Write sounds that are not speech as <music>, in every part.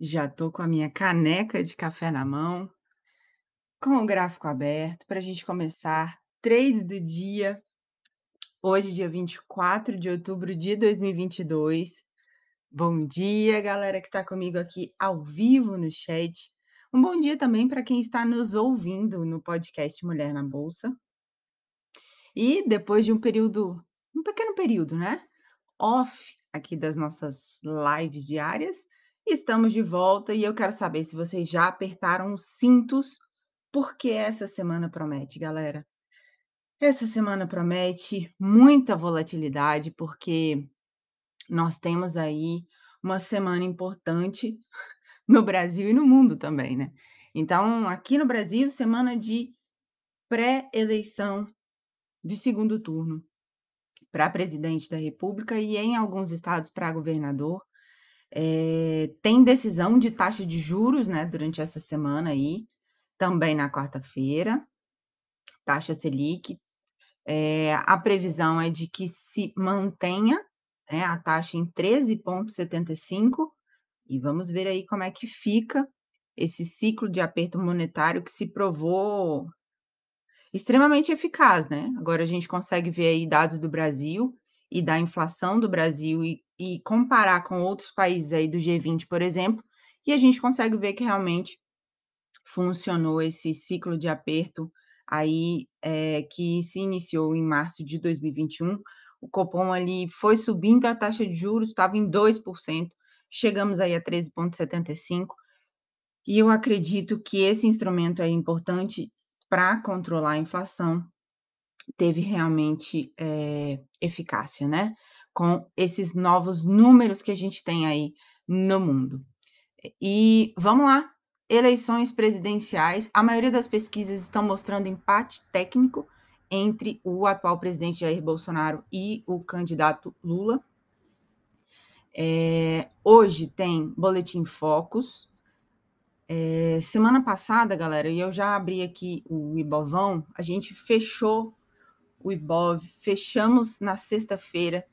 Já tô com a minha caneca de café na mão, com o gráfico aberto para a gente começar trade do dia. Hoje, dia 24 de outubro de 2022. Bom dia, galera que está comigo aqui ao vivo no chat. Um bom dia também para quem está nos ouvindo no podcast Mulher na Bolsa. E depois de um período, um pequeno período, né? Off aqui das nossas lives diárias, Estamos de volta e eu quero saber se vocês já apertaram os cintos, porque essa semana promete, galera. Essa semana promete muita volatilidade, porque nós temos aí uma semana importante <laughs> no Brasil e no mundo também, né? Então, aqui no Brasil, semana de pré-eleição de segundo turno para presidente da República e em alguns estados para governador. É, tem decisão de taxa de juros, né, durante essa semana aí, também na quarta-feira, taxa Selic. É, a previsão é de que se mantenha né, a taxa em 13,75, e vamos ver aí como é que fica esse ciclo de aperto monetário que se provou extremamente eficaz, né? Agora a gente consegue ver aí dados do Brasil e da inflação do Brasil e, e comparar com outros países aí do G20, por exemplo, e a gente consegue ver que realmente funcionou esse ciclo de aperto aí é, que se iniciou em março de 2021. O Copom ali foi subindo a taxa de juros, estava em 2%, chegamos aí a 13,75%. E eu acredito que esse instrumento é importante para controlar a inflação teve realmente é, eficácia, né? Com esses novos números que a gente tem aí no mundo. E vamos lá, eleições presidenciais. A maioria das pesquisas estão mostrando empate técnico entre o atual presidente Jair Bolsonaro e o candidato Lula. É, hoje tem Boletim Focus. É, semana passada, galera, e eu já abri aqui o Ibovão, a gente fechou o IBOV, fechamos na sexta-feira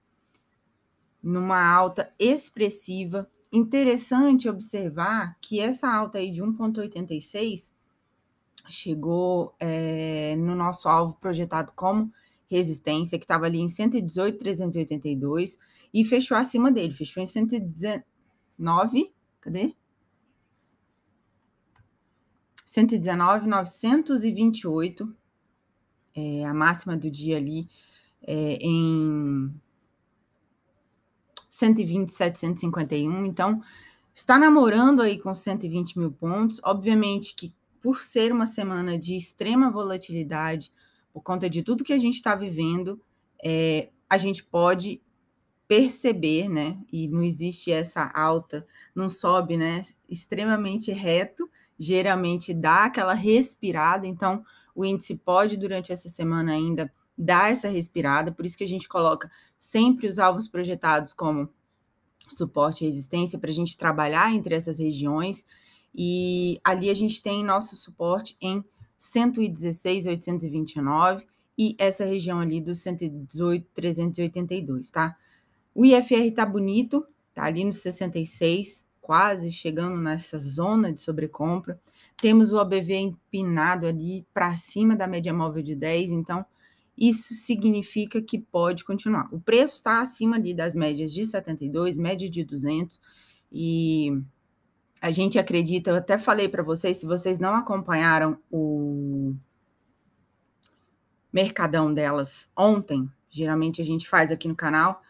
numa alta expressiva. Interessante observar que essa alta aí de 1,86 chegou é, no nosso alvo projetado como resistência, que estava ali em 118,382 e fechou acima dele, fechou em 119, cadê? 119,928 é, a máxima do dia ali é, em 120,751. Então, está namorando aí com 120 mil pontos. Obviamente que por ser uma semana de extrema volatilidade, por conta de tudo que a gente está vivendo, é, a gente pode perceber, né? E não existe essa alta, não sobe, né? Extremamente reto, geralmente dá aquela respirada. Então, o índice pode, durante essa semana, ainda dar essa respirada, por isso que a gente coloca sempre os alvos projetados como suporte e resistência para a gente trabalhar entre essas regiões. E ali a gente tem nosso suporte em 116,829 e essa região ali dos 118,382, tá? O IFR tá bonito, tá ali no 66, quase chegando nessa zona de sobrecompra. Temos o ABV empinado ali para cima da média móvel de 10, então isso significa que pode continuar. O preço está acima ali das médias de 72, média de 200, e a gente acredita, eu até falei para vocês, se vocês não acompanharam o mercadão delas ontem, geralmente a gente faz aqui no canal,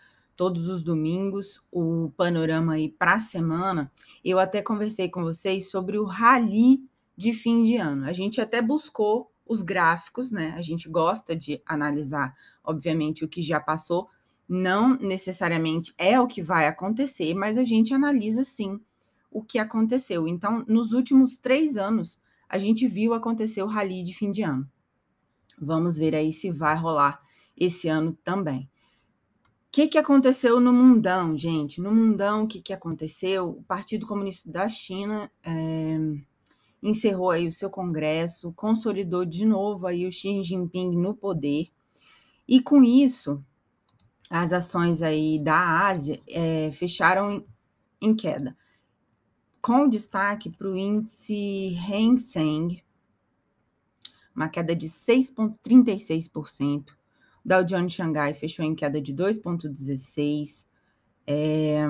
todos os domingos, o panorama aí para a semana, eu até conversei com vocês sobre o rally de fim de ano. A gente até buscou os gráficos, né? A gente gosta de analisar, obviamente, o que já passou. Não necessariamente é o que vai acontecer, mas a gente analisa sim o que aconteceu. Então, nos últimos três anos, a gente viu acontecer o rally de fim de ano. Vamos ver aí se vai rolar esse ano também. O que, que aconteceu no mundão, gente? No mundão, o que, que aconteceu? O Partido Comunista da China é, encerrou aí o seu congresso, consolidou de novo aí o Xi Jinping no poder. E com isso, as ações aí da Ásia é, fecharam em, em, queda, com destaque para o índice Hang Seng, uma queda de 6,36%. Dow Jones Xangai fechou em queda de 2,16%. É,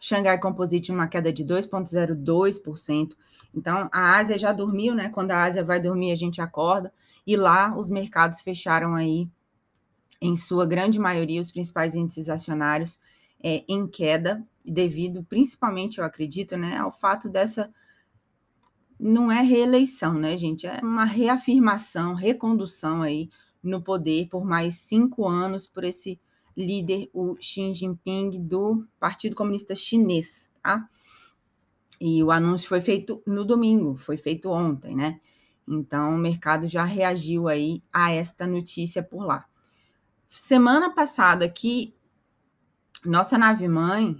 Xangai Composite uma queda de 2,02%. Então, a Ásia já dormiu, né? Quando a Ásia vai dormir, a gente acorda. E lá os mercados fecharam aí, em sua grande maioria, os principais índices acionários é, em queda, devido principalmente, eu acredito, né, ao fato dessa. Não é reeleição, né, gente? É uma reafirmação, recondução aí no poder por mais cinco anos por esse líder, o Xi Jinping, do Partido Comunista Chinês, tá? E o anúncio foi feito no domingo, foi feito ontem, né? Então o mercado já reagiu aí a esta notícia por lá. Semana passada aqui, nossa nave mãe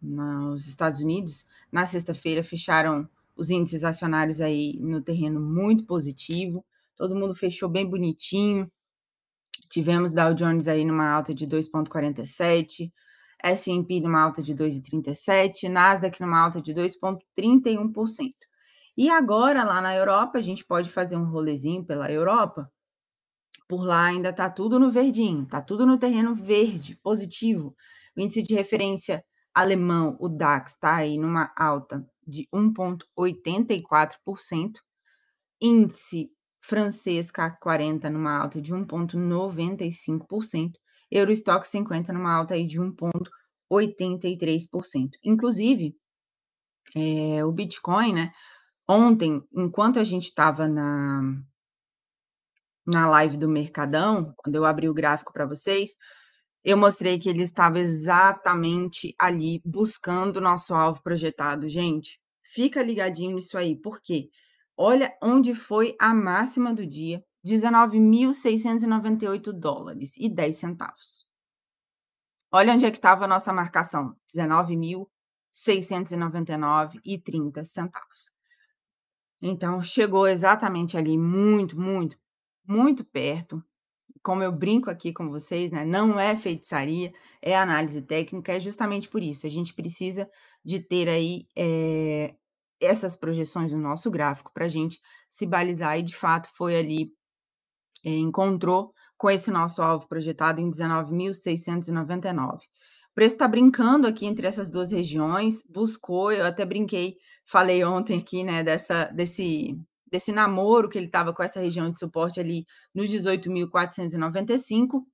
nos Estados Unidos, na sexta-feira fecharam os índices acionários aí no terreno muito positivo. Todo mundo fechou bem bonitinho. Tivemos Dow Jones aí numa alta de 2,47, S&P numa alta de 2,37, Nasdaq numa alta de 2,31%. E agora, lá na Europa, a gente pode fazer um rolezinho pela Europa. Por lá ainda está tudo no verdinho, está tudo no terreno verde, positivo. O índice de referência alemão, o DAX, está aí numa alta de 1,84%. Índice francês CAC 40 numa alta de 1,95%, Eurostock 50 numa alta aí de 1,83%. Inclusive, é, o Bitcoin, né? Ontem, enquanto a gente estava na, na live do Mercadão, quando eu abri o gráfico para vocês, eu mostrei que ele estava exatamente ali buscando o nosso alvo projetado. Gente, fica ligadinho nisso aí, por quê? Olha onde foi a máxima do dia, 19.698 dólares e 10 centavos. Olha onde é que estava a nossa marcação, 19.699 e 30 centavos. Então, chegou exatamente ali, muito, muito, muito perto. Como eu brinco aqui com vocês, né? Não é feitiçaria, é análise técnica, é justamente por isso. A gente precisa de ter aí é, essas projeções no nosso gráfico para a gente se balizar e de fato foi ali, é, encontrou com esse nosso alvo projetado em 19.699. O preço está brincando aqui entre essas duas regiões, buscou, eu até brinquei, falei ontem aqui, né, dessa, desse, desse namoro que ele estava com essa região de suporte ali nos 18.495,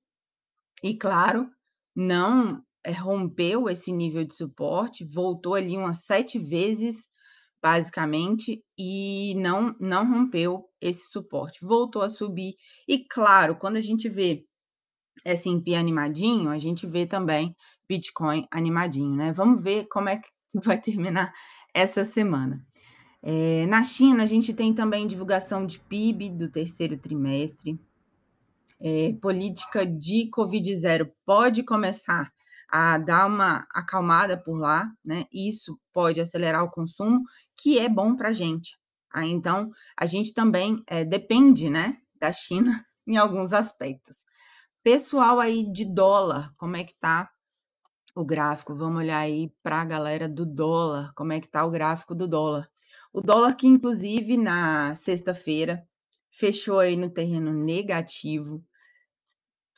e claro, não é, rompeu esse nível de suporte, voltou ali umas sete vezes basicamente, e não, não rompeu esse suporte, voltou a subir. E claro, quando a gente vê S&P animadinho, a gente vê também Bitcoin animadinho, né? Vamos ver como é que <laughs> vai terminar essa semana. É, na China, a gente tem também divulgação de PIB do terceiro trimestre. É, política de Covid zero pode começar a dar uma acalmada por lá, né? Isso pode acelerar o consumo, que é bom para a gente. Ah, então, a gente também é, depende, né, da China <laughs> em alguns aspectos. Pessoal aí de dólar, como é que tá o gráfico? Vamos olhar aí para a galera do dólar, como é que tá o gráfico do dólar. O dólar que, inclusive, na sexta-feira, fechou aí no terreno negativo,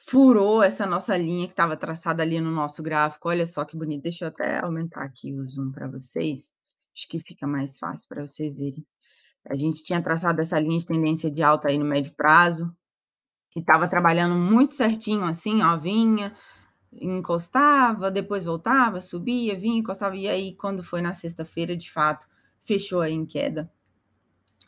furou essa nossa linha que estava traçada ali no nosso gráfico. Olha só que bonito. Deixa eu até aumentar aqui o zoom para vocês. Acho que fica mais fácil para vocês verem. A gente tinha traçado essa linha de tendência de alta aí no médio prazo e estava trabalhando muito certinho assim, ó, vinha, encostava, depois voltava, subia, vinha, encostava e aí quando foi na sexta-feira, de fato, fechou aí em queda.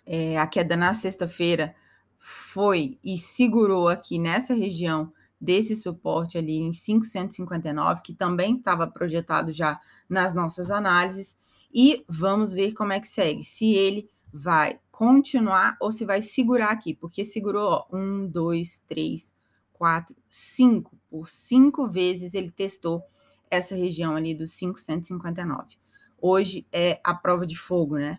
É, a queda na sexta-feira foi e segurou aqui nessa região desse suporte ali em 559, que também estava projetado já nas nossas análises, e vamos ver como é que segue, se ele vai continuar ou se vai segurar aqui, porque segurou, ó, um, dois, três, quatro, cinco, por cinco vezes ele testou essa região ali dos 559. Hoje é a prova de fogo, né?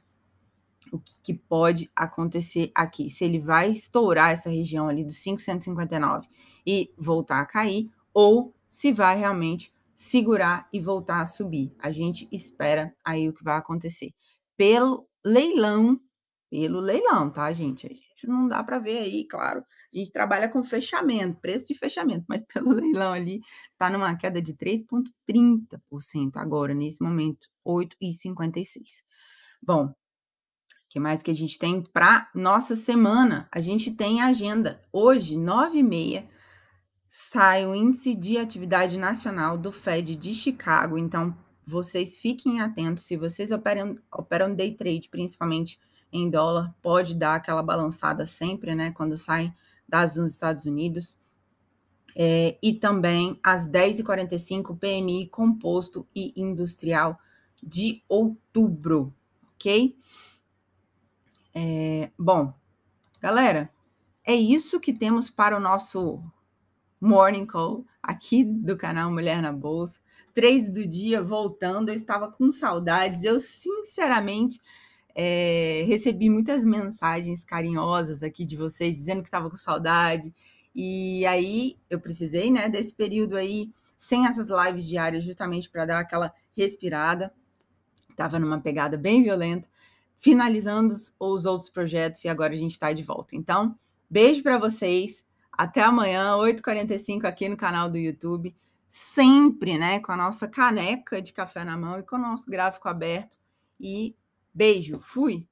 O que, que pode acontecer aqui. Se ele vai estourar essa região ali dos 559 e voltar a cair, ou se vai realmente segurar e voltar a subir. A gente espera aí o que vai acontecer. Pelo leilão, pelo leilão, tá, gente? A gente não dá para ver aí, claro. A gente trabalha com fechamento, preço de fechamento, mas <laughs> pelo leilão ali tá numa queda de 3,30% agora, nesse momento, 8,56. Bom, que mais que a gente tem para nossa semana? A gente tem agenda. Hoje, 9h30, sai o índice de atividade nacional do Fed de Chicago. Então, vocês fiquem atentos. Se vocês operam, operam day trade, principalmente em dólar, pode dar aquela balançada sempre, né? Quando sai dados nos Estados Unidos. É, e também às 10h45, PMI composto e industrial de outubro, ok? É, bom, galera, é isso que temos para o nosso Morning Call, aqui do canal Mulher na Bolsa. Três do dia voltando, eu estava com saudades. Eu, sinceramente, é, recebi muitas mensagens carinhosas aqui de vocês, dizendo que estava com saudade. E aí eu precisei, né, desse período aí, sem essas lives diárias, justamente para dar aquela respirada. Estava numa pegada bem violenta, finalizando os outros projetos e agora a gente está de volta. Então, beijo para vocês. Até amanhã, 8h45 aqui no canal do YouTube. Sempre, né, com a nossa caneca de café na mão e com o nosso gráfico aberto. E beijo, fui!